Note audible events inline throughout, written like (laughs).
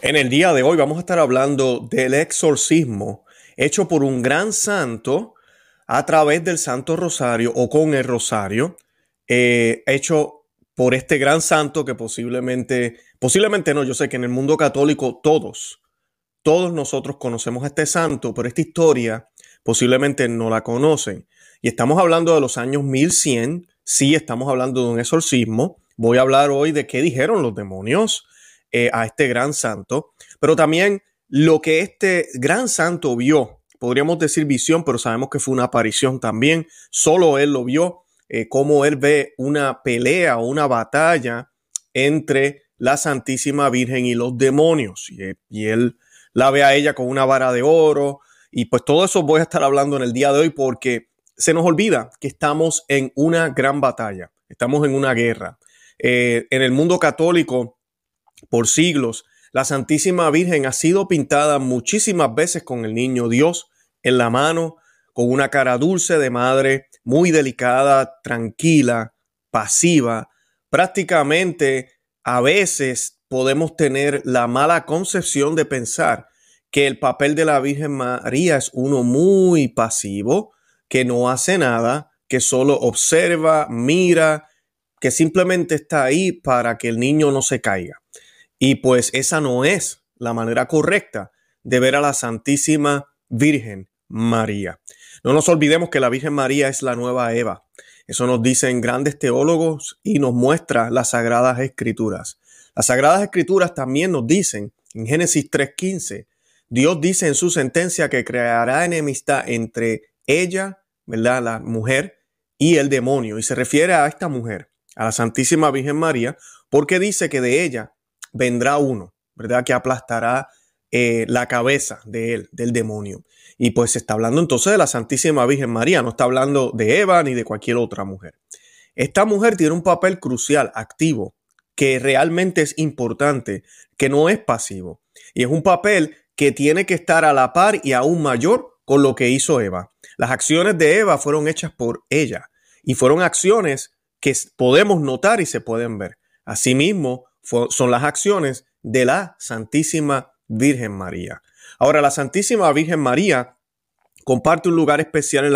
En el día de hoy vamos a estar hablando del exorcismo hecho por un gran santo a través del Santo Rosario o con el Rosario, eh, hecho por este gran santo que posiblemente, posiblemente no, yo sé que en el mundo católico todos, todos nosotros conocemos a este santo, pero esta historia posiblemente no la conocen. Y estamos hablando de los años 1100, sí estamos hablando de un exorcismo. Voy a hablar hoy de qué dijeron los demonios eh, a este gran santo, pero también lo que este gran santo vio, podríamos decir visión, pero sabemos que fue una aparición también, solo él lo vio, eh, como él ve una pelea o una batalla entre la Santísima Virgen y los demonios, y, y él la ve a ella con una vara de oro, y pues todo eso voy a estar hablando en el día de hoy porque se nos olvida que estamos en una gran batalla, estamos en una guerra. Eh, en el mundo católico, por siglos, la Santísima Virgen ha sido pintada muchísimas veces con el niño Dios en la mano, con una cara dulce de madre, muy delicada, tranquila, pasiva. Prácticamente a veces podemos tener la mala concepción de pensar que el papel de la Virgen María es uno muy pasivo, que no hace nada, que solo observa, mira, que simplemente está ahí para que el niño no se caiga. Y pues esa no es la manera correcta de ver a la Santísima Virgen María. No nos olvidemos que la Virgen María es la nueva Eva. Eso nos dicen grandes teólogos y nos muestra las Sagradas Escrituras. Las Sagradas Escrituras también nos dicen en Génesis 3.15, Dios dice en su sentencia que creará enemistad entre ella, ¿verdad? La mujer y el demonio. Y se refiere a esta mujer, a la Santísima Virgen María, porque dice que de ella vendrá uno, ¿verdad? Que aplastará eh, la cabeza de él, del demonio. Y pues se está hablando entonces de la Santísima Virgen María, no está hablando de Eva ni de cualquier otra mujer. Esta mujer tiene un papel crucial, activo, que realmente es importante, que no es pasivo. Y es un papel que tiene que estar a la par y aún mayor con lo que hizo Eva. Las acciones de Eva fueron hechas por ella y fueron acciones que podemos notar y se pueden ver. Asimismo, son las acciones de la Santísima Virgen María. Ahora, la Santísima Virgen María comparte un lugar especial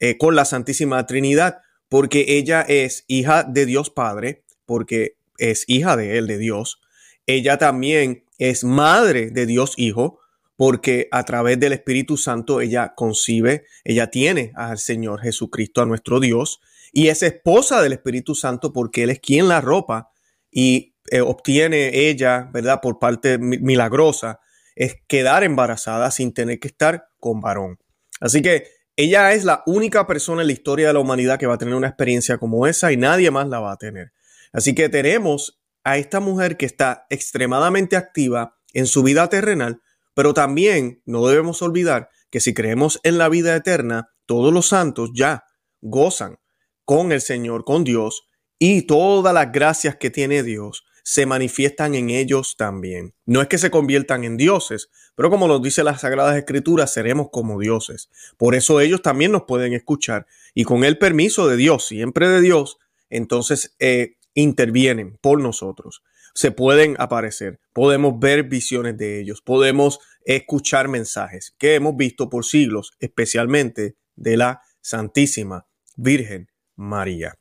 eh, con la Santísima Trinidad, porque ella es hija de Dios Padre, porque es hija de Él, de Dios. Ella también es madre de Dios Hijo, porque a través del Espíritu Santo ella concibe, ella tiene al Señor Jesucristo, a nuestro Dios, y es esposa del Espíritu Santo porque Él es quien la ropa y eh, obtiene ella, ¿verdad? Por parte milagrosa, es quedar embarazada sin tener que estar con varón. Así que ella es la única persona en la historia de la humanidad que va a tener una experiencia como esa y nadie más la va a tener. Así que tenemos a esta mujer que está extremadamente activa en su vida terrenal, pero también no debemos olvidar que si creemos en la vida eterna, todos los santos ya gozan con el Señor, con Dios, y todas las gracias que tiene Dios se manifiestan en ellos también. No es que se conviertan en dioses, pero como nos dice las Sagradas Escrituras, seremos como dioses. Por eso ellos también nos pueden escuchar y con el permiso de Dios, siempre de Dios, entonces eh, intervienen por nosotros. Se pueden aparecer, podemos ver visiones de ellos, podemos escuchar mensajes que hemos visto por siglos, especialmente de la Santísima Virgen María.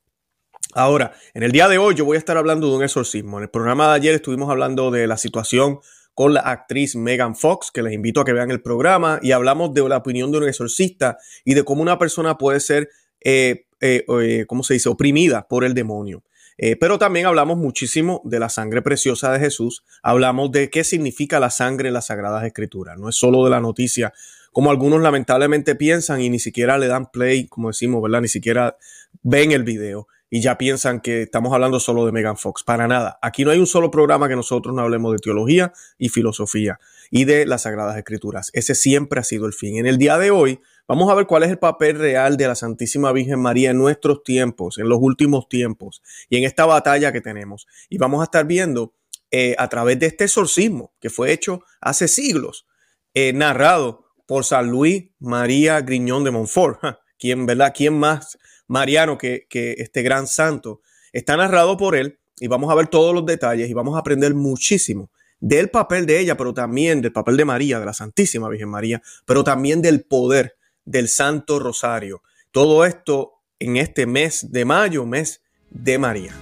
Ahora, en el día de hoy yo voy a estar hablando de un exorcismo. En el programa de ayer estuvimos hablando de la situación con la actriz Megan Fox, que les invito a que vean el programa, y hablamos de la opinión de un exorcista y de cómo una persona puede ser, eh, eh, eh ¿cómo se dice?, oprimida por el demonio. Pero también hablamos muchísimo de la sangre preciosa de Jesús, hablamos de qué significa la sangre en las Sagradas Escrituras, no es solo de la noticia, como algunos lamentablemente piensan y ni siquiera le dan play, como decimos, ¿verdad? Ni siquiera ven el video y ya piensan que estamos hablando solo de Megan Fox. Para nada. Aquí no hay un solo programa que nosotros no hablemos de teología y filosofía y de las Sagradas Escrituras. Ese siempre ha sido el fin. En el día de hoy vamos a ver cuál es el papel real de la Santísima Virgen María en nuestros tiempos, en los últimos tiempos y en esta batalla que tenemos. Y vamos a estar viendo eh, a través de este exorcismo que fue hecho hace siglos, eh, narrado por San Luis María Griñón de Montfort. (laughs) ¿Quién, verdad? ¿Quién más mariano que, este gran santo. Está narrado por él y vamos a ver todos los detalles y vamos a aprender muchísimo del papel de ella, pero también del papel de María, de la Santísima Virgen María, pero también del poder del Santo Rosario. Todo esto en este mes de mayo, mes de María.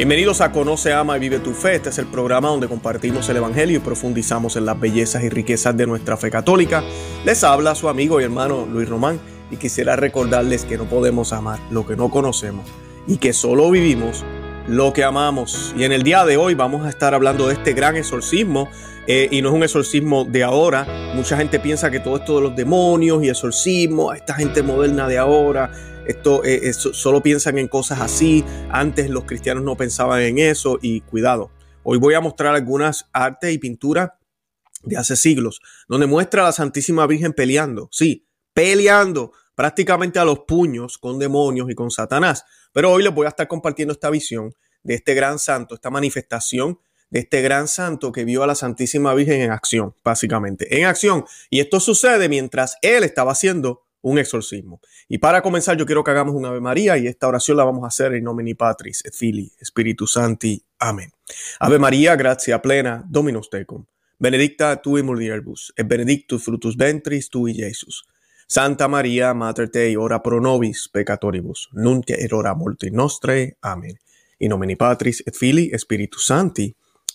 Bienvenidos a Conoce, Ama y Vive tu Fe. Este es el programa donde compartimos el Evangelio y profundizamos en las bellezas y riquezas de nuestra fe católica. Les habla su amigo y hermano Luis Román y quisiera recordarles que no podemos amar lo que no conocemos y que solo vivimos lo que amamos. Y en el día de hoy vamos a estar hablando de este gran exorcismo eh, y no es un exorcismo de ahora. Mucha gente piensa que todo esto de los demonios y exorcismo, esta gente moderna de ahora, esto solo piensan en cosas así. Antes los cristianos no pensaban en eso y cuidado. Hoy voy a mostrar algunas artes y pinturas de hace siglos, donde muestra a la Santísima Virgen peleando, sí, peleando prácticamente a los puños con demonios y con Satanás. Pero hoy les voy a estar compartiendo esta visión de este gran santo, esta manifestación de este gran santo que vio a la Santísima Virgen en acción, básicamente, en acción. Y esto sucede mientras él estaba haciendo un exorcismo. Y para comenzar, yo quiero que hagamos una Ave María y esta oración la vamos a hacer en nomine Patris et Filii Spiritu Santi. Amén. Ave María, gracia plena, Dominus tecum. Benedicta tu in mulieribus, et benedictus frutus ventris tui, Jesus. Santa María, Mater Dei, ora pro nobis peccatoribus, nunc et hora mortis nostre. Amén. In nomine Patris et Filii Spiritus Santi.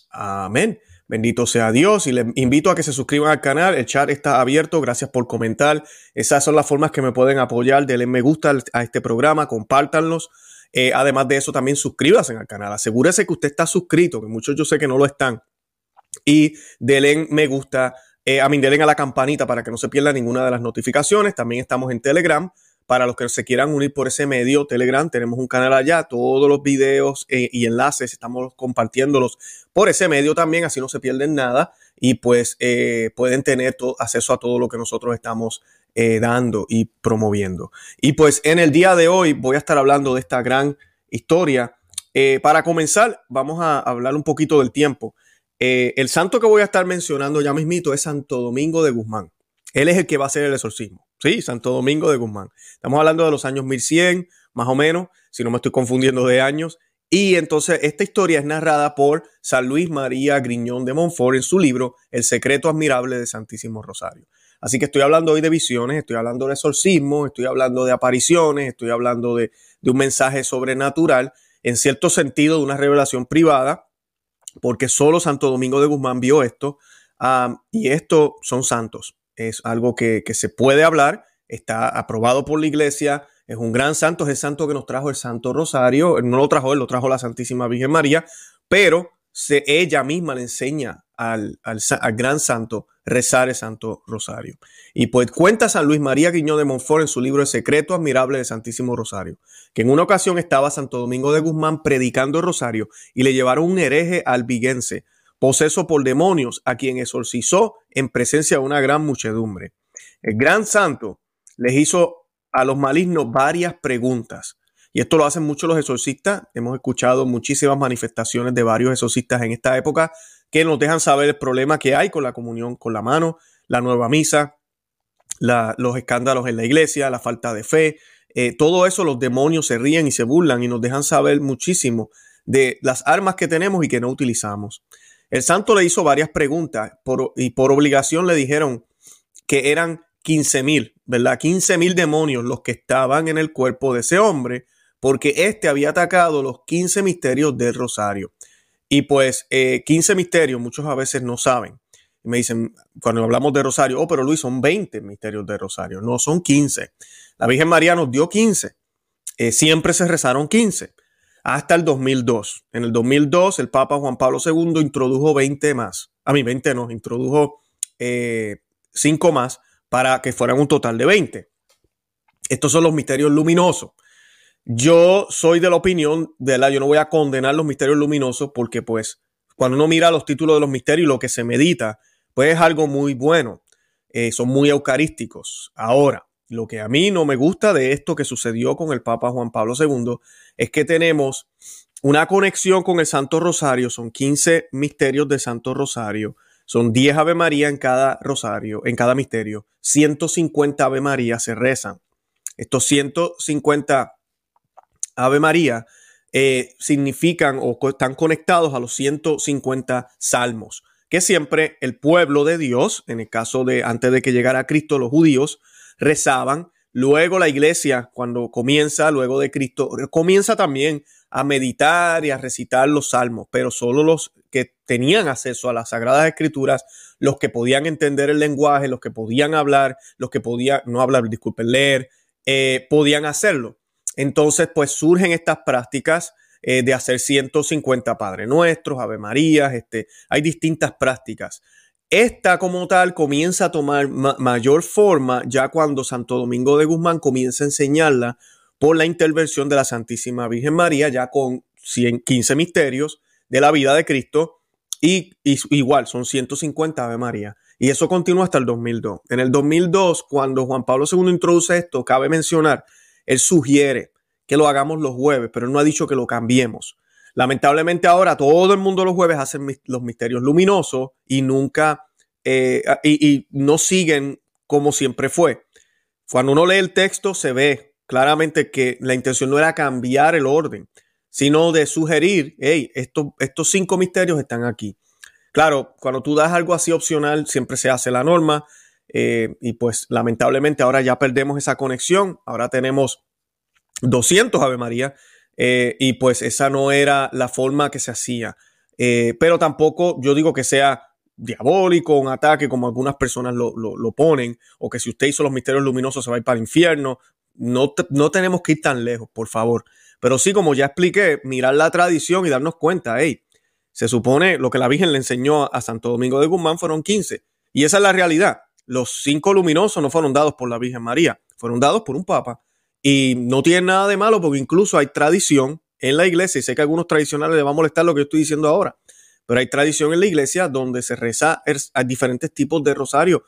Amén. Bendito sea Dios y les invito a que se suscriban al canal. El chat está abierto. Gracias por comentar. Esas son las formas que me pueden apoyar. Denle me gusta a este programa, compártanlos. Eh, además de eso, también suscríbanse al canal. Asegúrese que usted está suscrito, que muchos yo sé que no lo están. Y denle me gusta. Eh, a mí, denle a la campanita para que no se pierda ninguna de las notificaciones. También estamos en Telegram. Para los que se quieran unir por ese medio, Telegram, tenemos un canal allá, todos los videos eh, y enlaces estamos compartiéndolos por ese medio también, así no se pierden nada y pues eh, pueden tener acceso a todo lo que nosotros estamos eh, dando y promoviendo. Y pues en el día de hoy voy a estar hablando de esta gran historia. para comenzar, vamos a hablar un poquito del tiempo. el santo que voy a estar mencionando ya mismito es Santo Domingo de Guzmán. Él es el que va a hacer el exorcismo. Sí, Santo Domingo de Guzmán. Estamos hablando de los años 1100, más o menos, si no me estoy confundiendo de años. Y entonces esta historia es narrada por San Luis María Griñón de Montfort en su libro El secreto admirable de Santísimo Rosario. Así que estoy hablando hoy de visiones, estoy hablando de exorcismo, estoy hablando de apariciones, estoy hablando de, un mensaje sobrenatural, en cierto sentido de una revelación privada, porque solo Santo Domingo de Guzmán vio esto, ah, y estos son santos es algo que, se puede hablar, está aprobado por la iglesia, es un gran santo, es el santo que nos trajo el Santo Rosario, no lo trajo él, lo trajo la Santísima Virgen María, pero ella misma le enseña al, al, gran santo rezar el Santo Rosario. Y pues cuenta San Luis María Guiñón de Montfort en su libro El secreto admirable del Santísimo Rosario, que en una ocasión estaba Santo Domingo de Guzmán predicando el Rosario y le llevaron un hereje albiguense poseso por demonios, a quien exorcizó en presencia de una gran muchedumbre. El gran santo les hizo a los malignos varias preguntas. Y esto lo hacen muchos los exorcistas. Hemos escuchado muchísimas manifestaciones de varios exorcistas en esta época que nos dejan saber el problema que hay con la comunión con la mano, la nueva misa, los escándalos en la iglesia, la falta de fe. Eh, todo eso los demonios se ríen y se burlan y nos dejan saber muchísimo de las armas que tenemos y que no utilizamos. El santo le hizo varias preguntas y por obligación le dijeron que eran 15 mil, ¿verdad? 15 mil demonios los que estaban en el cuerpo de ese hombre, porque éste había atacado los 15 misterios del rosario. Y pues 15 eh, misterios, muchos a veces no saben. Y me dicen, cuando hablamos de rosario, oh, pero Luis, son 20 misterios de rosario. No, son 15. La Virgen María nos dio 15. Eh, siempre se rezaron 15 hasta el 2002. En el 2002 el Papa Juan Pablo II introdujo 20 más. A mí 20 no, introdujo 5 eh, más para que fueran un total de 20. Estos son los misterios luminosos. Yo soy de la opinión de la, yo no voy a condenar los misterios luminosos porque pues cuando uno mira los títulos de los misterios y lo que se medita, pues es algo muy bueno. Eh, son muy eucarísticos. Ahora, lo que a mí no me gusta de esto que sucedió con el Papa Juan Pablo II es que tenemos una conexión con el Santo Rosario, son 15 misterios de Santo Rosario, Son 10 Ave María en cada rosario, en cada misterio. 150 Ave María se rezan. Estos 150 Ave María eh, significan o están conectados a los 150 salmos que siempre el pueblo de Dios, en el caso de antes de que llegara Cristo, los judíos rezaban. Luego la iglesia, cuando comienza, luego de Cristo, comienza también a meditar y a recitar los salmos, pero solo los que tenían acceso a las sagradas escrituras, los que podían entender el lenguaje, los que podían hablar, los que podían, no hablar, disculpen, leer, eh, podían hacerlo. Entonces, pues surgen estas prácticas eh, de hacer 150 Padre Nuestros, Ave Marías, este, hay distintas prácticas. Esta como tal comienza a tomar mayor forma ya cuando Santo Domingo de Guzmán comienza a enseñarla por la intervención de la Santísima Virgen María, ya con 115 misterios de la vida de Cristo, y, y, igual son 150 Ave María. Y eso continúa hasta el 2002. En el 2002, cuando Juan Pablo II introduce esto, cabe mencionar, él sugiere que lo hagamos los jueves, pero él no ha dicho que lo cambiemos. Lamentablemente ahora todo el mundo los jueves hacen los misterios luminosos y nunca, eh, y, no siguen como siempre fue. Cuando uno lee el texto se ve claramente que la intención no era cambiar el orden, sino de sugerir, hey, estos, estos cinco misterios están aquí. Claro, cuando tú das algo así opcional, siempre se hace la norma. Eh, y pues lamentablemente ahora ya perdemos esa conexión. Ahora tenemos 200 Ave María, eh, y pues esa no era la forma que se hacía. Eh, pero tampoco yo digo que sea diabólico, un ataque como algunas personas lo, ponen, o que si usted hizo los misterios luminosos se va a ir para el infierno. No, no tenemos que ir tan lejos, por favor. Pero sí, como ya expliqué, mirar la tradición y darnos cuenta, hey, se supone lo que la Virgen le enseñó a Santo Domingo de Guzmán fueron 15. Y esa es la realidad. Los cinco luminosos no fueron dados por la Virgen María, fueron dados por un papa y no tiene nada de malo porque incluso hay tradición en la iglesia, y sé que a algunos tradicionales les va a molestar lo que yo estoy diciendo ahora, pero hay tradición en la iglesia donde se reza a diferentes tipos de rosario.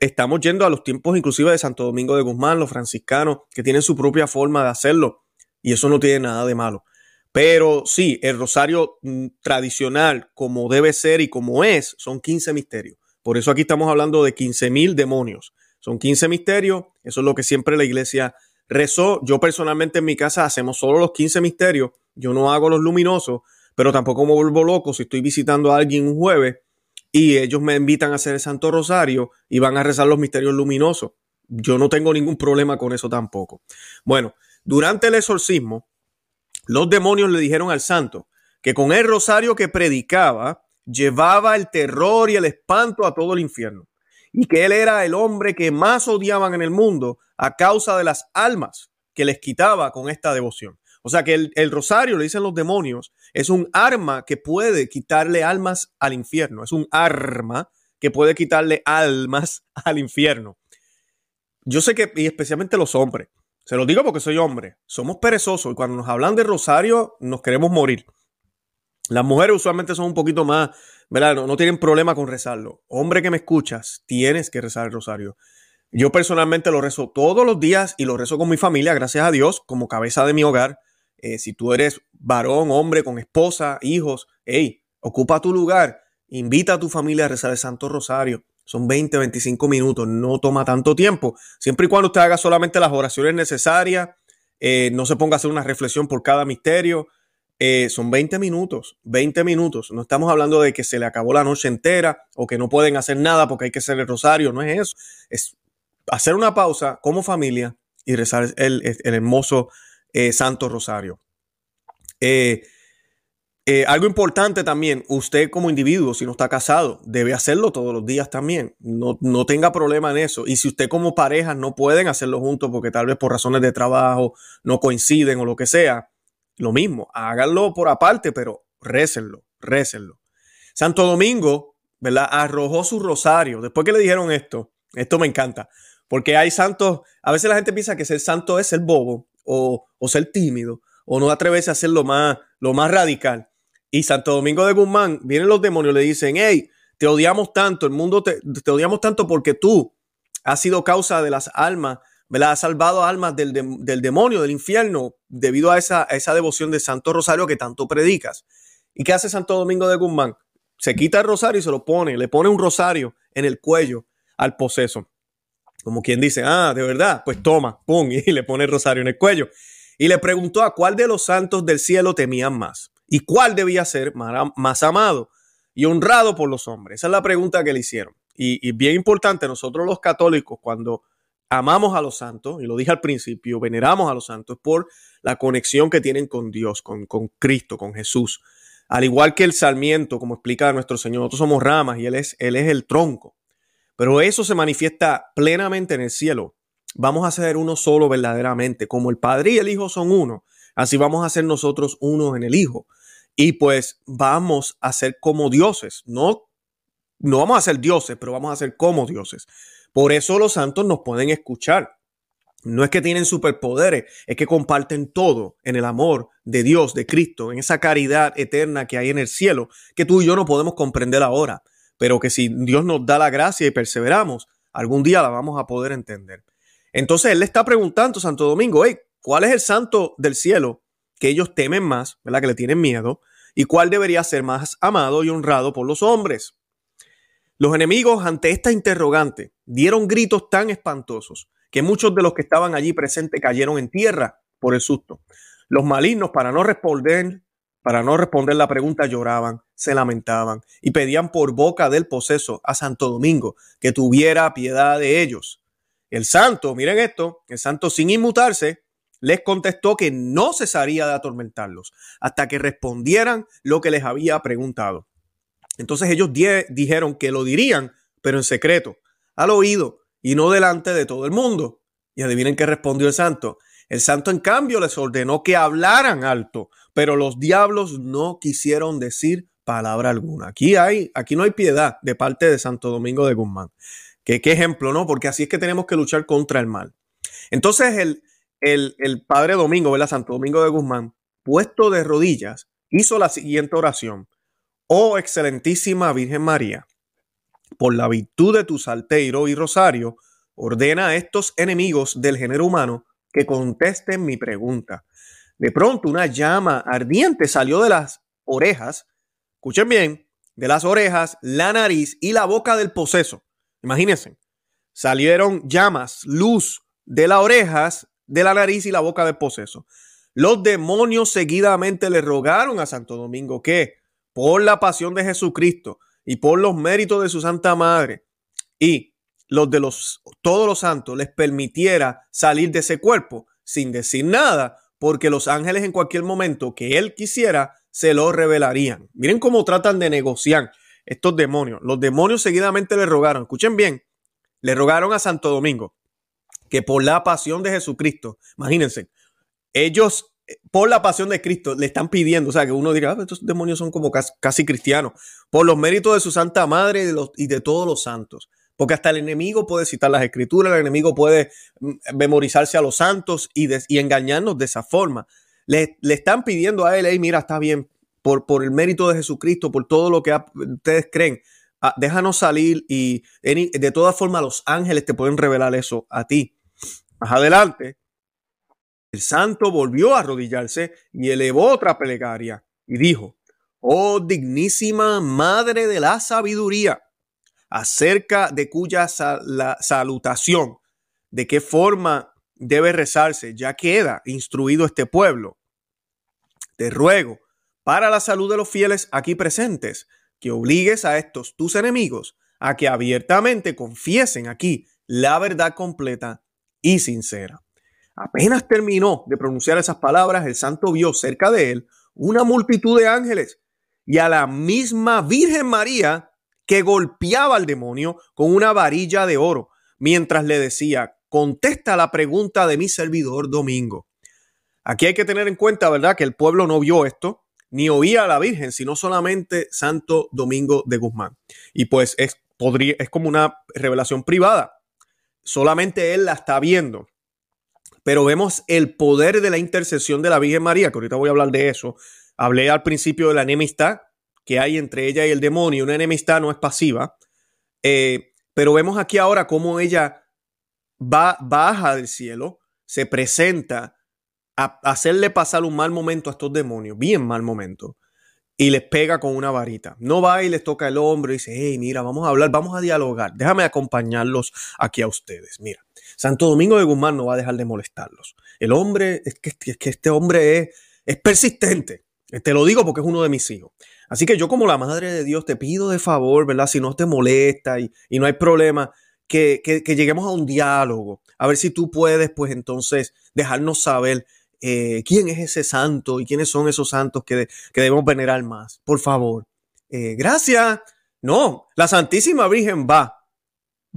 Estamos yendo a los tiempos inclusive de Santo Domingo de Guzmán, los franciscanos, que tienen su propia forma de hacerlo, y eso no tiene nada de malo. Pero sí, el rosario mm, tradicional, como debe ser y como es, son 15 misterios. Por eso aquí estamos hablando de 15 mil demonios. Son 15 misterios, eso es lo que siempre la iglesia Rezo, yo personalmente en mi casa hacemos solo los 15 misterios, yo no hago los luminosos, pero tampoco me vuelvo loco si estoy visitando a alguien un jueves y ellos me invitan a hacer el Santo Rosario y van a rezar los misterios luminosos. Yo no tengo ningún problema con eso tampoco. Bueno, durante el exorcismo, los demonios le dijeron al santo que con el rosario que predicaba llevaba el terror y el espanto a todo el infierno y que él era el hombre que más odiaban en el mundo a causa de las almas que les quitaba con esta devoción. O sea que el, rosario, le dicen los demonios, es un arma que puede quitarle almas al infierno. Es un arma que puede quitarle almas (laughs) al infierno. Yo sé que, y especialmente los hombres, se lo digo porque soy hombre, somos perezosos y cuando nos hablan de rosario nos queremos morir. Las mujeres usualmente son un poquito más ¿verdad? No, tienen problema con rezarlo. Hombre que me escuchas, tienes que rezar el rosario. Yo personalmente lo rezo todos los días y lo rezo con mi familia, gracias a Dios, como cabeza de mi hogar. Eh, si tú eres varón, hombre, con esposa, hijos, hey, ocupa tu lugar, invita a tu familia a rezar el Santo Rosario. Son 20, 25 minutos, no toma tanto tiempo. Siempre y cuando usted haga solamente las oraciones necesarias, eh, no se ponga a hacer una reflexión por cada misterio, eh, son 20 minutos, 20 minutos. No estamos hablando de que se le acabó la noche entera o que no pueden hacer nada porque hay que hacer el rosario, no es eso. Es hacer una pausa como familia y rezar el, hermoso eh, Santo Rosario. Eh, algo importante también, usted como individuo, si no está casado, debe hacerlo todos los días también. No, no, tenga problema en eso. Y si usted como pareja no pueden hacerlo juntos porque tal vez por razones de trabajo no coinciden o lo que sea, lo mismo, háganlo por aparte, pero récenlo, récenlo. Santo Domingo, ¿verdad? Arrojó su rosario. Después que le dijeron esto, esto me encanta, porque hay santos, a veces la gente piensa que ser santo es ser bobo o, ser tímido o no atreverse a hacer lo más, lo más radical. Y Santo Domingo de Guzmán, vienen los demonios, le dicen, hey, te odiamos tanto, el mundo te, te odiamos tanto porque tú has sido causa de las almas ha salvado almas del, demonio, del infierno, debido a esa, esa devoción de Santo Rosario que tanto predicas. ¿Y qué hace Santo Domingo de Guzmán? se quita el rosario y se lo pone, le pone un rosario en el cuello al poseso. Como quien dice, ah, de verdad, pues toma, pum, (laughs) y le pone el rosario en el cuello. Y le preguntó a cuál de los santos del cielo temían más y cuál debía ser más amado y honrado por los hombres. Esa es la pregunta que le hicieron. Y, y bien importante, nosotros los católicos, cuando amamos a los santos, y lo dije al principio, veneramos a los santos por la conexión que tienen con Dios, con, Cristo, con Jesús. Al igual que el sarmiento, como explica nuestro Señor, nosotros somos ramas y Él es, él es el tronco. Pero eso se manifiesta plenamente en el cielo. Vamos a ser uno solo verdaderamente. Como el Padre y el Hijo son uno, así vamos a ser nosotros uno en el Hijo. Y pues vamos a ser como dioses. No, no vamos a ser dioses, pero vamos a ser como dioses. Por eso los santos nos pueden escuchar. No es que tienen superpoderes, es que comparten todo en el amor de Dios, de Cristo, en esa caridad eterna que hay en el cielo, que tú y yo no podemos comprender ahora, pero que si Dios nos da la gracia y perseveramos, algún día la vamos a poder entender. Entonces él le está preguntando a Santo Domingo, ¿cuál es el santo del cielo que ellos temen más, ¿verdad? que le tienen miedo? ¿Y cuál debería ser más amado y honrado por los hombres? Los enemigos ante esta interrogante dieron gritos tan espantosos que muchos de los que estaban allí presentes cayeron en tierra por el susto. Los malignos, para no responder, para no responder la pregunta, lloraban, se lamentaban y pedían por boca del poseso a Santo Domingo que tuviera piedad de ellos. El santo, miren esto, el santo sin inmutarse, les contestó que no cesaría de atormentarlos hasta que respondieran lo que les había preguntado. Entonces ellos dijeron que lo dirían, pero en secreto, al oído y no delante de todo el mundo. Y adivinen qué respondió el santo. El santo en cambio les ordenó que hablaran alto, pero los diablos no quisieron decir palabra alguna. Aquí hay, aquí no hay piedad de parte de Santo Domingo de Guzmán. Que qué ejemplo, ¿no? Porque así es que tenemos que luchar contra el mal. Entonces el, el, el padre Domingo, ¿verdad? Santo Domingo de Guzmán, puesto de rodillas, hizo la siguiente oración. Oh excelentísima Virgen María, por la virtud de tu salteiro y rosario, ordena a estos enemigos del género humano que contesten mi pregunta. De pronto una llama ardiente salió de las orejas, escuchen bien, de las orejas, la nariz y la boca del poseso. Imagínense, salieron llamas, luz de las orejas, de la nariz y la boca del poseso. Los demonios seguidamente le rogaron a Santo Domingo que por la pasión de Jesucristo y por los méritos de su Santa Madre y los de los todos los santos les permitiera salir de ese cuerpo sin decir nada, porque los ángeles en cualquier momento que él quisiera se lo revelarían. Miren cómo tratan de negociar estos demonios. Los demonios seguidamente le rogaron, escuchen bien, le rogaron a Santo Domingo que por la pasión de Jesucristo, imagínense, ellos por la pasión de Cristo le están pidiendo, o sea, que uno dirá, ah, estos demonios son como casi, cristianos, por los méritos de su Santa Madre y de, todos los santos. Porque hasta el enemigo puede citar las escrituras, el enemigo puede mm, memorizarse a los santos y, y engañarnos de esa forma. Le, le, están pidiendo a él, hey, mira, está bien, por, por el mérito de Jesucristo, por todo lo que ustedes creen, ah, déjanos salir y de todas formas los ángeles te pueden revelar eso a ti. Más adelante, el santo volvió a arrodillarse y elevó otra plegaria y dijo, Oh dignísima Madre de la Sabiduría, acerca de cuya salutación, de qué forma debe rezarse, ya queda instruido este pueblo. Te ruego, para la salud de los fieles aquí presentes, que obligues a estos tus enemigos a que abiertamente confiesen aquí la verdad completa y sincera. Apenas terminó de pronunciar esas palabras, el santo vio cerca de él una multitud de ángeles y a la misma Virgen María que golpeaba al demonio con una varilla de oro, mientras le decía, contesta la pregunta de mi servidor Domingo. Aquí hay que tener en cuenta, ¿verdad?, que el pueblo no vio esto, ni oía a la Virgen, sino solamente Santo Domingo de Guzmán. Y pues es, podría, es como una revelación privada. Solamente él la está viendo pero vemos el poder de la intercesión de la Virgen María, que ahorita voy a hablar de eso. Hablé al principio de la enemistad que hay entre ella y el demonio. Una enemistad no es pasiva, eh, pero vemos aquí ahora cómo ella va, baja del cielo, se presenta a hacerle pasar un mal momento a estos demonios, bien mal momento. y les pega con una varita. No va y les toca el hombro y dice, hey, mira, vamos a hablar, vamos a dialogar, déjame acompañarlos aquí a ustedes. Mira, Santo Domingo de Guzmán no va a dejar de molestarlos. El hombre, es que, este hombre es, persistente. Te lo digo porque es uno de mis hijos. Así que yo como la madre de Dios te pido de favor, ¿verdad? Si no te molesta y, no hay problema, que, que, lleguemos a un diálogo. A ver si tú puedes, pues entonces, dejarnos saber eh, quién es ese santo y quiénes son esos santos que, que debemos venerar más. Por favor. Eh, gracias. No, la Santísima Virgen va.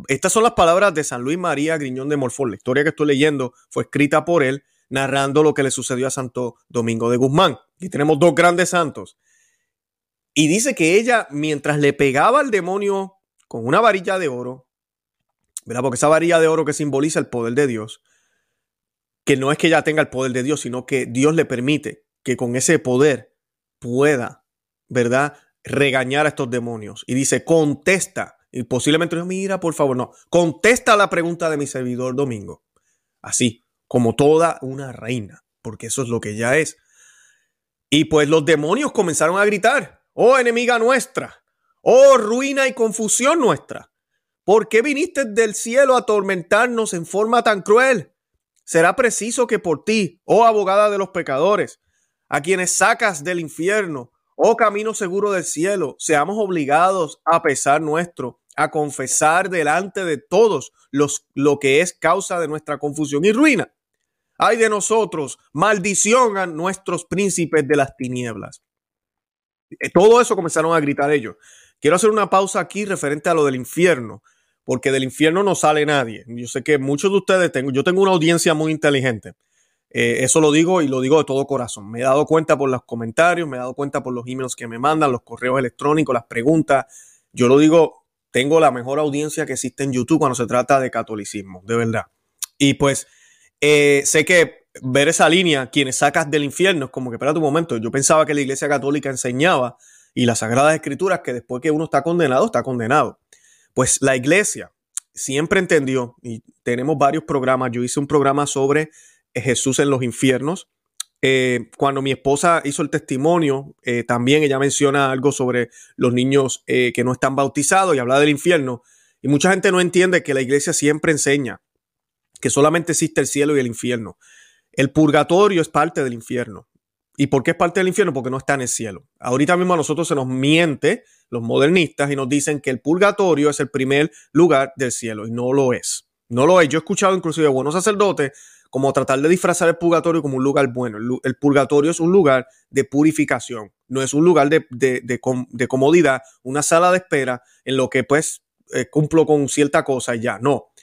Estas son las palabras de San Luis María Griñón de Morfón. La historia que estoy leyendo fue escrita por él, narrando lo que le sucedió a Santo Domingo de Guzmán. Y tenemos dos grandes santos. Y dice que ella, mientras le pegaba al demonio con una varilla de oro, ¿verdad? Porque esa varilla de oro que simboliza el poder de Dios, que no es que ella tenga el poder de Dios, sino que Dios le permite que con ese poder pueda, ¿verdad? Regañar a estos demonios. Y dice, contesta. Posiblemente no, mira, por favor, no. Contesta la pregunta de mi servidor Domingo. Así, como toda una reina, porque eso es lo que ella es. Y pues los demonios comenzaron a gritar, oh enemiga nuestra, oh ruina y confusión nuestra. ¿Por qué viniste del cielo a atormentarnos en forma tan cruel? será preciso que por ti, oh abogada de los pecadores, a quienes sacas del infierno, oh camino seguro del cielo, seamos obligados a pesar nuestro, a confesar delante de todos los, lo que es causa de nuestra confusión y ruina. Ay de nosotros, maldición a nuestros príncipes de las tinieblas. Eh, todo eso comenzaron a gritar ellos. Quiero hacer una pausa aquí referente a lo del infierno porque del infierno no sale nadie. Yo sé que muchos de ustedes, tengo, yo tengo una audiencia muy inteligente. Eh, eso lo digo y lo digo de todo corazón. Me he dado cuenta por los comentarios, me he dado cuenta por los emails que me mandan, los correos electrónicos, las preguntas. Yo lo digo, tengo la mejor audiencia que existe en YouTube cuando se trata de catolicismo, de verdad. Y pues eh, sé que ver esa línea, quienes sacas del infierno, es como que, espera un momento, yo pensaba que la Iglesia Católica enseñaba y las Sagradas Escrituras que después que uno está condenado, está condenado. Pues la iglesia siempre entendió, y tenemos varios programas, yo hice un programa sobre Jesús en los infiernos. Eh, cuando mi esposa hizo el testimonio, eh, también ella menciona algo sobre los niños eh, que no están bautizados y habla del infierno. Y mucha gente no entiende que la iglesia siempre enseña que solamente existe el cielo y el infierno. El purgatorio es parte del infierno. ¿Y por qué es parte del infierno? Porque no está en el cielo. Ahorita mismo a nosotros se nos miente los modernistas y nos dicen que el purgatorio es el primer lugar del cielo y no lo es. No lo es. Yo he escuchado inclusive a buenos sacerdotes como tratar de disfrazar el purgatorio como un lugar bueno. El, purgatorio es un lugar de purificación, no es un lugar de, de, comodidad, una sala de espera en lo que pues eh, cumplo con cierta cosa y ya. No,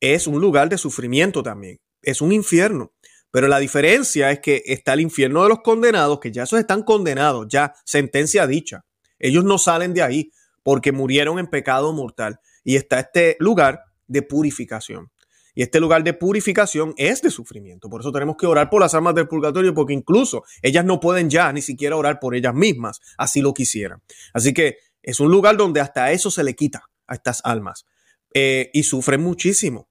es un lugar de sufrimiento también. Es un infierno. Pero la diferencia es que está el infierno de los condenados, que ya esos están condenados, ya sentencia dicha. Ellos no salen de ahí porque murieron en pecado mortal. Y está este lugar de purificación. Y este lugar de purificación es de sufrimiento. Por eso tenemos que orar por las almas del purgatorio, porque incluso ellas no pueden ya ni siquiera orar por ellas mismas, así lo quisieran. Así que es un lugar donde hasta eso se le quita a estas almas. Eh, y sufren muchísimo.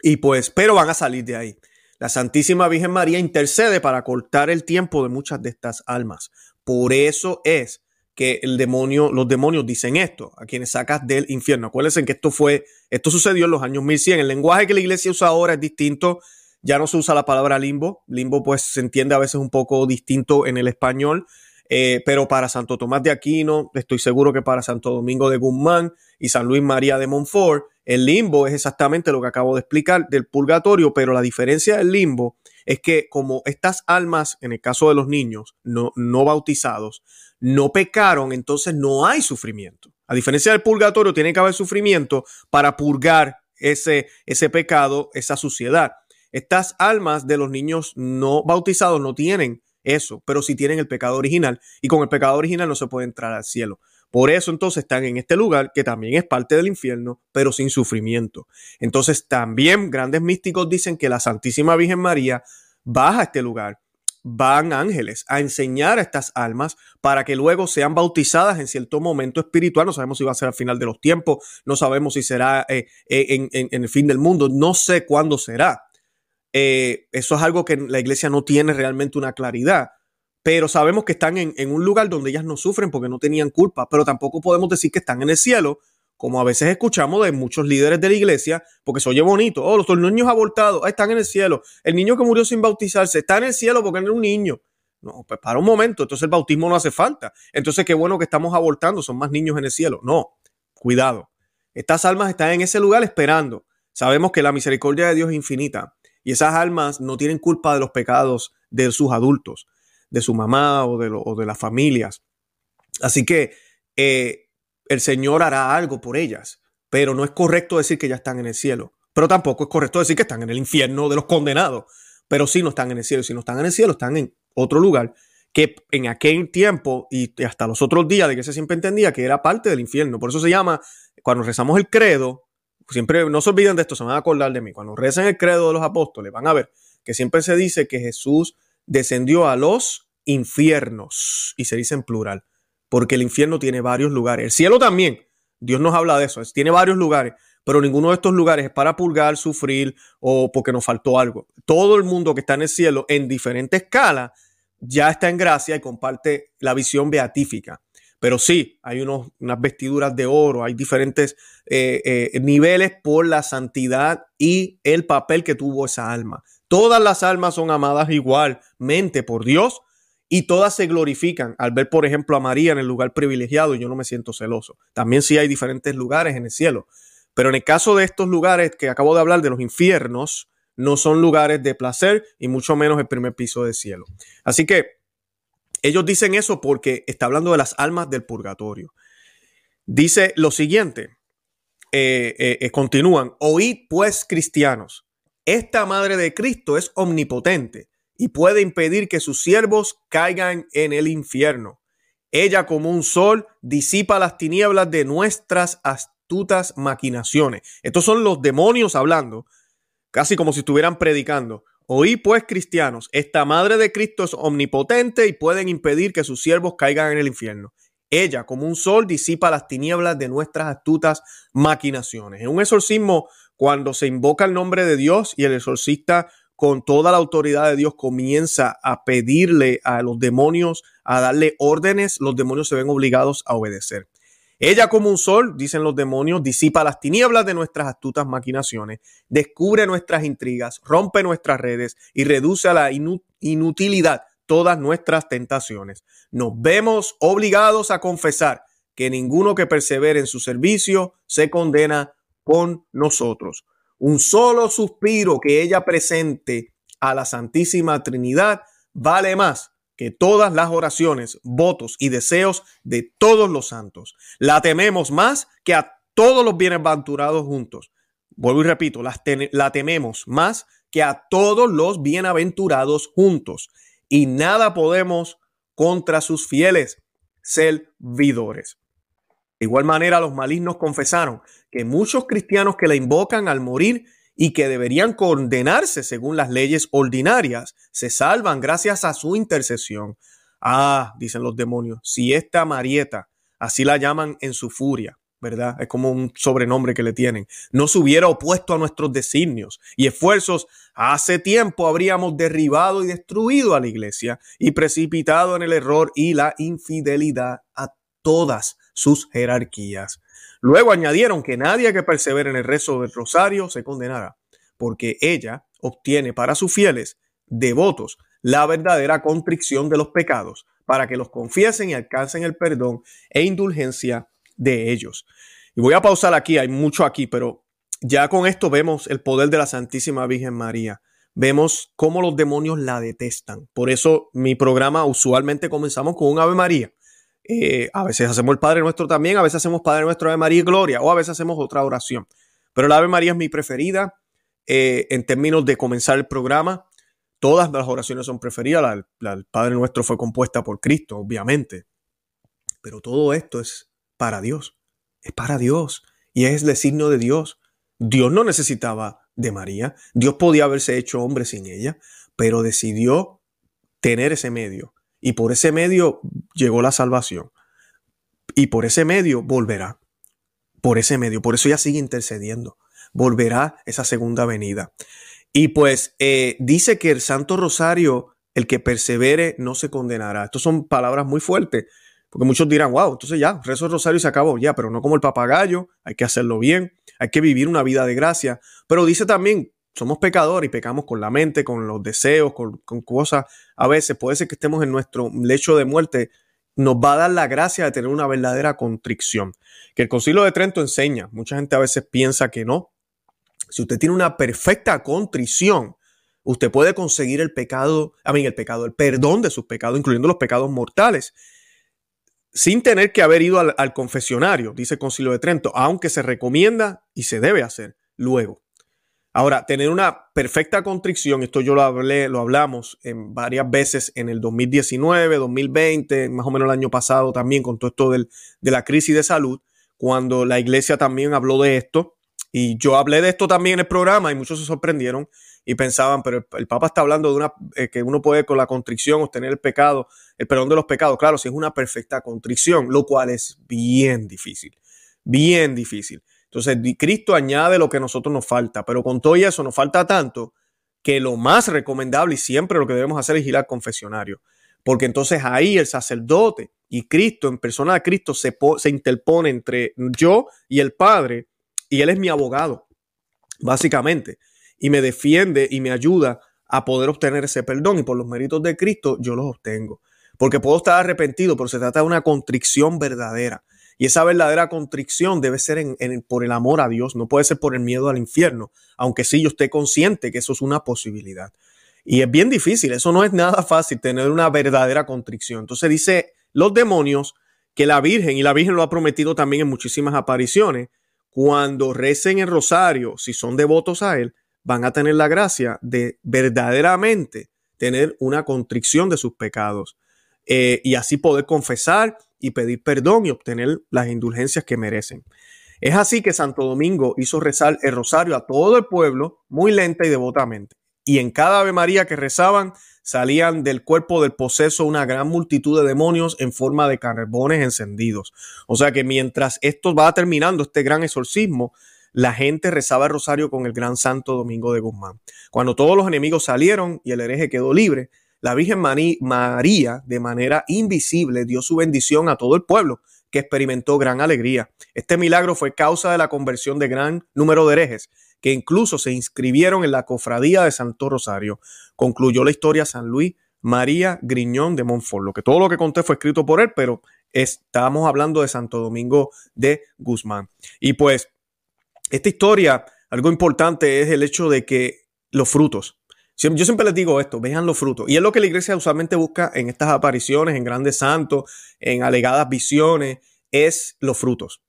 Y pues, pero van a salir de ahí. La Santísima Virgen María intercede para cortar el tiempo de muchas de estas almas. Por eso es que el demonio, los demonios dicen esto, a quienes sacas del infierno. Acuérdense que esto fue, esto sucedió en los años 1100. El lenguaje que la iglesia usa ahora es distinto. Ya no se usa la palabra limbo. Limbo pues se entiende a veces un poco distinto en el español. Eh, pero para Santo Tomás de Aquino, estoy seguro que para Santo Domingo de Guzmán y San Luis María de Montfort, el limbo es exactamente lo que acabo de explicar del purgatorio, pero la diferencia del limbo es que como estas almas, en el caso de los niños no, no bautizados, no pecaron, entonces no hay sufrimiento. A diferencia del purgatorio, tiene que haber sufrimiento para purgar ese, ese pecado, esa suciedad. Estas almas de los niños no bautizados no tienen eso, pero sí tienen el pecado original y con el pecado original no se puede entrar al cielo. Por eso entonces están en este lugar que también es parte del infierno, pero sin sufrimiento. Entonces también grandes místicos dicen que la Santísima Virgen María baja a este lugar. Van ángeles a enseñar a estas almas para que luego sean bautizadas en cierto momento espiritual. No sabemos si va a ser al final de los tiempos, no sabemos si será eh, eh, en, el fin del mundo, no sé cuándo será. Eh, eso es algo que la iglesia no tiene realmente una claridad pero sabemos que están en, en, un lugar donde ellas no sufren porque no tenían culpa, pero tampoco podemos decir que están en el cielo, como a veces escuchamos de muchos líderes de la iglesia, porque se oye bonito, oh, los niños abortados ah, están en el cielo, el niño que murió sin bautizarse está en el cielo porque es un niño. No, pues para un momento, entonces el bautismo no hace falta. Entonces qué bueno que estamos abortando, son más niños en el cielo. No, cuidado. Estas almas están en ese lugar esperando. Sabemos que la misericordia de Dios es infinita y esas almas no tienen culpa de los pecados de sus adultos, de su mamá o de, de las familias. Así que eh, el Señor hará algo por ellas, pero no es correcto decir que ya están en el cielo. Pero tampoco es correcto decir que están en el infierno de los condenados. Pero sí no están en el cielo. Si no están en el cielo, están en otro lugar que en aquel tiempo y hasta los otros días de que se siempre entendía que era parte del infierno. Por eso se llama, cuando rezamos el credo, siempre no se olviden de esto, se van a acordar de mí. Cuando rezan el credo de los apóstoles, van a ver que siempre se dice que Jesús descendió a los infiernos y se dice en plural, porque el infierno tiene varios lugares. El cielo también, Dios nos habla de eso, tiene varios lugares, pero ninguno de estos lugares es para purgar, sufrir o porque nos faltó algo. Todo el mundo que está en el cielo en diferente escala ya está en gracia y comparte la visión beatífica. Pero sí, hay unos, unas vestiduras de oro, hay diferentes eh, eh, niveles por la santidad y el papel que tuvo esa alma. Todas las almas son amadas igualmente por Dios y todas se glorifican al ver, por ejemplo, a María en el lugar privilegiado. Yo no me siento celoso. También sí hay diferentes lugares en el cielo. Pero en el caso de estos lugares que acabo de hablar, de los infiernos, no son lugares de placer y mucho menos el primer piso del cielo. Así que ellos dicen eso porque está hablando de las almas del purgatorio. Dice lo siguiente, eh, eh, eh, continúan, oíd pues cristianos, esta madre de Cristo es omnipotente y puede impedir que sus siervos caigan en el infierno. Ella como un sol disipa las tinieblas de nuestras astutas maquinaciones. Estos son los demonios hablando, casi como si estuvieran predicando. Oí pues, cristianos, esta madre de Cristo es omnipotente y pueden impedir que sus siervos caigan en el infierno. Ella, como un sol, disipa las tinieblas de nuestras astutas maquinaciones. En un exorcismo, cuando se invoca el nombre de Dios y el exorcista con toda la autoridad de Dios comienza a pedirle a los demonios, a darle órdenes, los demonios se ven obligados a obedecer. Ella como un sol, dicen los demonios, disipa las tinieblas de nuestras astutas maquinaciones, descubre nuestras intrigas, rompe nuestras redes y reduce a la inutilidad todas nuestras tentaciones. Nos vemos obligados a confesar que ninguno que persevere en su servicio se condena con nosotros. Un solo suspiro que ella presente a la Santísima Trinidad vale más que todas las oraciones, votos y deseos de todos los santos. La tememos más que a todos los bienaventurados juntos. Vuelvo y repito, la, la tememos más que a todos los bienaventurados juntos. Y nada podemos contra sus fieles servidores. De igual manera, los malignos confesaron que muchos cristianos que la invocan al morir y que deberían condenarse según las leyes ordinarias, se salvan gracias a su intercesión. Ah, dicen los demonios, si esta Marieta, así la llaman en su furia, ¿verdad? Es como un sobrenombre que le tienen. No se hubiera opuesto a nuestros designios y esfuerzos, hace tiempo habríamos derribado y destruido a la iglesia y precipitado en el error y la infidelidad a todas sus jerarquías. Luego añadieron que nadie que persevere en el rezo del rosario se condenará, porque ella obtiene para sus fieles devotos la verdadera contrición de los pecados, para que los confiesen y alcancen el perdón e indulgencia de ellos. Y voy a pausar aquí, hay mucho aquí, pero ya con esto vemos el poder de la Santísima Virgen María. Vemos cómo los demonios la detestan. Por eso mi programa usualmente comenzamos con un Ave María. Eh, a veces hacemos el Padre Nuestro también, a veces hacemos Padre Nuestro de María y Gloria, o a veces hacemos otra oración. Pero la Ave María es mi preferida eh, en términos de comenzar el programa. Todas las oraciones son preferidas. La, el Padre Nuestro fue compuesta por Cristo, obviamente. Pero todo esto es para Dios. Es para Dios. Y es el signo de Dios. Dios no necesitaba de María. Dios podía haberse hecho hombre sin ella, pero decidió tener ese medio y por ese medio llegó la salvación. Y por ese medio volverá. Por ese medio. Por eso ella sigue intercediendo. Volverá esa segunda venida. Y pues eh, dice que el Santo Rosario el que persevere no se condenará. Estas son palabras muy fuertes, porque muchos dirán, wow, entonces ya, rezo el rosario se acabó, ya, pero no como el papagayo, hay que hacerlo bien, hay que vivir una vida de gracia. Pero dice también, somos pecadores y pecamos con la mente, con los deseos, con, cosas. A veces puede ser que estemos en nuestro lecho de muerte nos va a dar la gracia de tener una verdadera contrición. Que el Concilio de Trento enseña, mucha gente a veces piensa que no. Si usted tiene una perfecta contrición, usted puede conseguir el pecado, a mí el pecado, el perdón de sus pecados, incluyendo los pecados mortales, sin tener que haber ido al, al confesionario, dice el Concilio de Trento, aunque se recomienda y se debe hacer luego. Ahora, tener una perfecta contrición, esto yo lo hablé, lo hablamos en varias veces en el 2019, 2020, más o menos el año pasado también con todo esto del, de la crisis de salud, cuando la iglesia también habló de esto. Y yo hablé de esto también en el programa y muchos se sorprendieron y pensaban, pero el, Papa está hablando de una eh, que uno puede con la contrición obtener el pecado, el perdón de los pecados. Claro, si es una perfecta contrición, lo cual es bien difícil, bien difícil. Entonces, Cristo añade lo que a nosotros nos falta, pero con todo eso nos falta tanto que lo más recomendable y siempre lo que debemos hacer es ir al confesionario, porque entonces ahí el sacerdote y Cristo, en persona de Cristo, se, se interpone entre yo y el Padre, y Él es mi abogado, básicamente, y me defiende y me ayuda a poder obtener ese perdón, y por los méritos de Cristo yo los obtengo, porque puedo estar arrepentido, pero se trata de una contrición verdadera. Y esa verdadera contrición debe ser en, por el amor a Dios, no puede ser por el miedo al infierno, aunque sí yo esté consciente que eso es una posibilidad. Y es bien difícil, eso no es nada fácil, tener una verdadera contrición. Entonces dice los demonios que la Virgen, y la Virgen lo ha prometido también en muchísimas apariciones, cuando recen el rosario, si son devotos a Él, van a tener la gracia de verdaderamente tener una contrición de sus pecados eh, y así poder confesar y pedir perdón y obtener las indulgencias que merecen. Es así que Santo Domingo hizo rezar el rosario a todo el pueblo muy lenta y devotamente. Y en cada Ave María que rezaban salían del cuerpo del poseso una gran multitud de demonios en forma de carbones encendidos. O sea que mientras esto va terminando, este gran exorcismo, la gente rezaba el rosario con el gran Santo Domingo de Guzmán. Cuando todos los enemigos salieron y el hereje quedó libre, la Virgen María, de manera invisible, dio su bendición a todo el pueblo, que experimentó gran alegría. Este milagro fue causa de la conversión de gran número de herejes, que incluso se inscribieron en la cofradía de Santo Rosario. Concluyó la historia San Luis María Griñón de Montfort. Lo que todo lo que conté fue escrito por él, pero estamos hablando de Santo Domingo de Guzmán. Y pues, esta historia, algo importante es el hecho de que los frutos, yo siempre les digo esto, vean los frutos. Y es lo que la iglesia usualmente busca en estas apariciones, en grandes santos, en alegadas visiones, es los frutos.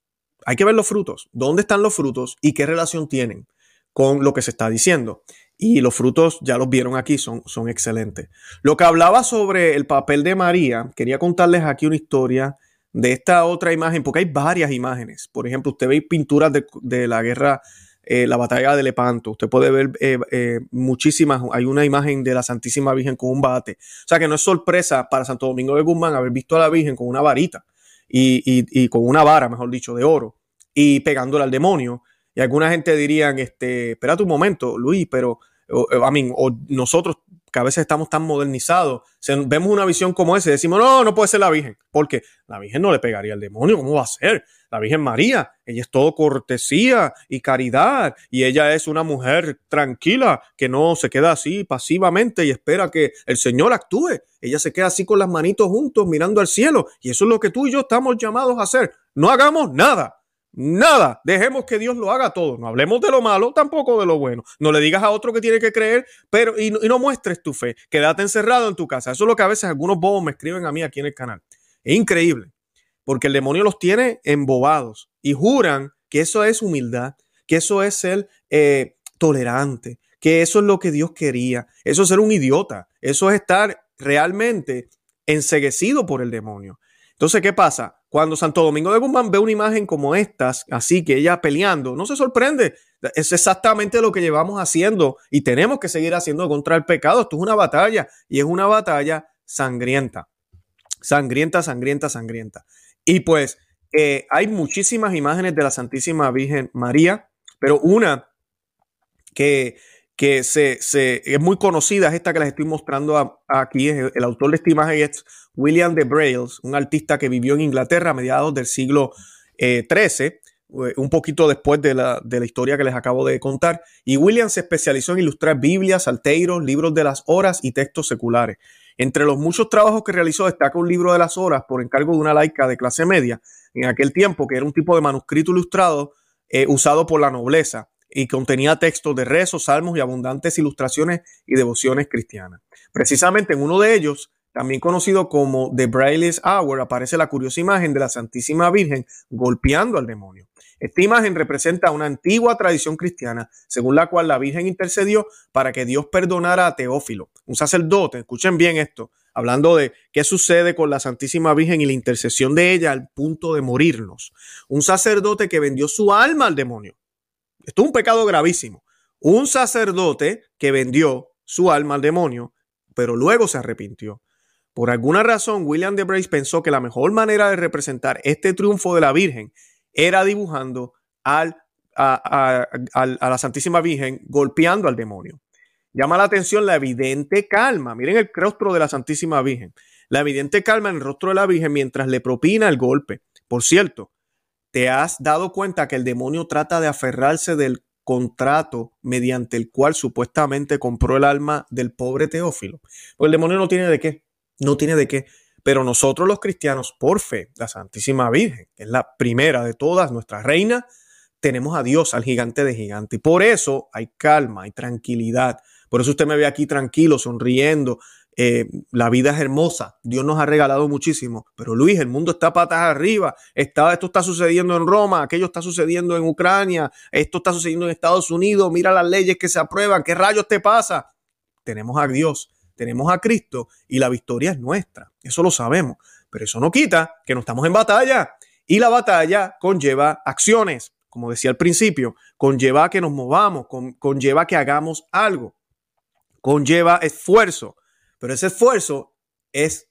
Hay que ver los frutos. ¿Dónde están los frutos y qué relación tienen con lo que se está diciendo? Y los frutos, ya los vieron aquí, son, son excelentes. Lo que hablaba sobre el papel de María, quería contarles aquí una historia de esta otra imagen, porque hay varias imágenes. Por ejemplo, usted ve pinturas de, de la guerra eh, la batalla de Lepanto. Usted puede ver eh, eh, muchísimas, hay una imagen de la Santísima Virgen con un bate. O sea que no es sorpresa para Santo Domingo de Guzmán haber visto a la Virgen con una varita y, con una vara, mejor dicho, de oro y pegándole al demonio. Y alguna gente dirían, este, espérate un momento, Luis, pero, a mí, o nosotros que a veces estamos tan modernizados, vemos una visión como esa y decimos, no, no puede ser la Virgen, porque la Virgen no le pegaría al demonio, ¿cómo va a ser? La Virgen María, ella es todo cortesía y caridad, y ella es una mujer tranquila que no se queda así pasivamente y espera que el Señor actúe. Ella se queda así con las manitos juntos mirando al cielo, y eso es lo que tú y yo estamos llamados a hacer. No hagamos nada Nada, dejemos que Dios lo haga todo. No hablemos de lo malo, tampoco de lo bueno. No le digas a otro que tiene que creer, pero y no, muestres tu fe. Quédate encerrado en tu casa. Eso es lo que a veces algunos bobos me escriben a mí aquí en el canal. Es increíble, porque el demonio los tiene embobados y juran que eso es humildad, que eso es ser eh, tolerante, que eso es lo que Dios quería. Eso es ser un idiota. Eso es estar realmente enseguecido por el demonio. Entonces, ¿qué pasa? Cuando Santo Domingo de Guzmán ve una imagen como estas, así que ella peleando, no se sorprende. Es exactamente lo que llevamos haciendo y tenemos que seguir haciendo contra el pecado. Esto es una batalla y es una batalla sangrienta. Sangrienta, sangrienta, sangrienta. Y pues eh, hay muchísimas imágenes de la Santísima Virgen María, pero una que, que se, es muy conocida, es esta que les estoy mostrando aquí. El, autor de esta imagen es William de Brailes, un artista que vivió en Inglaterra a mediados del siglo XIII, eh, un poquito después de la, de la, historia que les acabo de contar. Y William se especializó en ilustrar Biblias, salteiros, libros de las horas y textos seculares. Entre los muchos trabajos que realizó destaca un libro de las horas por encargo de una laica de clase media en aquel tiempo, que era un tipo de manuscrito ilustrado eh, usado por la nobleza y contenía textos de rezos, salmos y abundantes ilustraciones y devociones cristianas. Precisamente en uno de ellos, también conocido como The Braille's Hour, aparece la curiosa imagen de la Santísima Virgen golpeando al demonio. Esta imagen representa una antigua tradición cristiana, según la cual la Virgen intercedió para que Dios perdonara a Teófilo, un sacerdote, escuchen bien esto, hablando de qué sucede con la Santísima Virgen y la intercesión de ella al punto de morirnos. Un sacerdote que vendió su alma al demonio. Esto es un pecado gravísimo. Un sacerdote que vendió su alma al demonio, pero luego se arrepintió. Por alguna razón, William de Brace pensó que la mejor manera de representar este triunfo de la Virgen era dibujando a, a la Santísima Virgen golpeando al demonio. Llama la atención la evidente calma. Miren el rostro de la Santísima Virgen. La evidente calma en el rostro de la Virgen mientras le propina el golpe. Por cierto, ¿Te has dado cuenta que el demonio trata de aferrarse del contrato mediante el cual supuestamente compró el alma del pobre Teófilo? Pues el demonio no tiene de qué, no tiene de qué. Pero nosotros los cristianos, por fe, la Santísima Virgen, que es la primera de todas, nuestra reina, tenemos a Dios, al gigante de gigante. Y por eso hay calma, hay tranquilidad. Por eso usted me ve aquí tranquilo, sonriendo, eh, la vida es hermosa, Dios nos ha regalado muchísimo, pero Luis, el mundo está patas arriba, esto está sucediendo en Roma, aquello está sucediendo en Ucrania, esto está sucediendo en Estados Unidos, mira las leyes que se aprueban, ¿qué rayos te pasa? Tenemos a Dios, tenemos a Cristo y la victoria es nuestra, eso lo sabemos, pero eso no quita que no estamos en batalla y la batalla conlleva acciones, como decía al principio, conlleva que nos movamos, conlleva que hagamos algo, conlleva esfuerzo. Pero ese esfuerzo es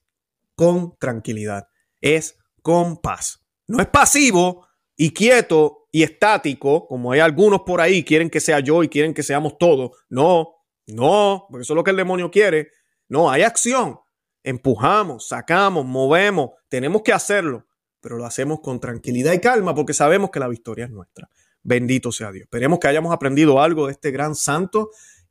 con tranquilidad, es con paz. No es pasivo y quieto y estático, como hay algunos por ahí, quieren que sea yo y quieren que seamos todos. No, no, porque eso es lo que el demonio quiere. No, hay acción. Empujamos, sacamos, movemos, tenemos que hacerlo, pero lo hacemos con tranquilidad y calma porque sabemos que la victoria es nuestra. Bendito sea Dios. Esperemos que hayamos aprendido algo de este gran santo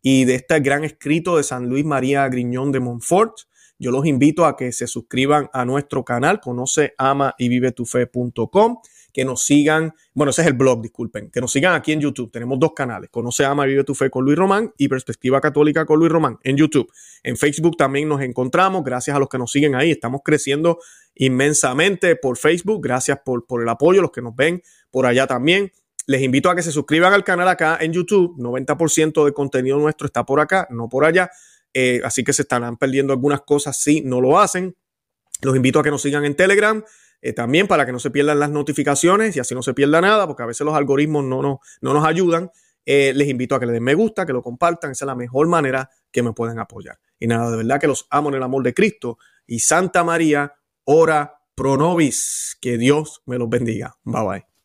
y de este gran escrito de San Luis María Griñón de Montfort. Yo los invito a que se suscriban a nuestro canal, conoce, ama y vive tu fe.com, que nos sigan, bueno, ese es el blog, disculpen, que nos sigan aquí en YouTube. Tenemos dos canales, conoce, ama y vive tu fe con Luis Román y Perspectiva Católica con Luis Román en YouTube. En Facebook también nos encontramos, gracias a los que nos siguen ahí, estamos creciendo inmensamente por Facebook, gracias por, por el apoyo, los que nos ven por allá también. Les invito a que se suscriban al canal acá en YouTube. 90% del contenido nuestro está por acá, no por allá. Eh, así que se estarán perdiendo algunas cosas si no lo hacen. Los invito a que nos sigan en Telegram. Eh, también para que no se pierdan las notificaciones y así no se pierda nada, porque a veces los algoritmos no nos ayudan. Eh, les invito a que le den me gusta, que lo compartan. Esa es la mejor manera que me pueden apoyar. Y nada, de verdad que los amo en el amor de Cristo. Y Santa María, ora pro nobis. Que Dios me los bendiga. Bye bye.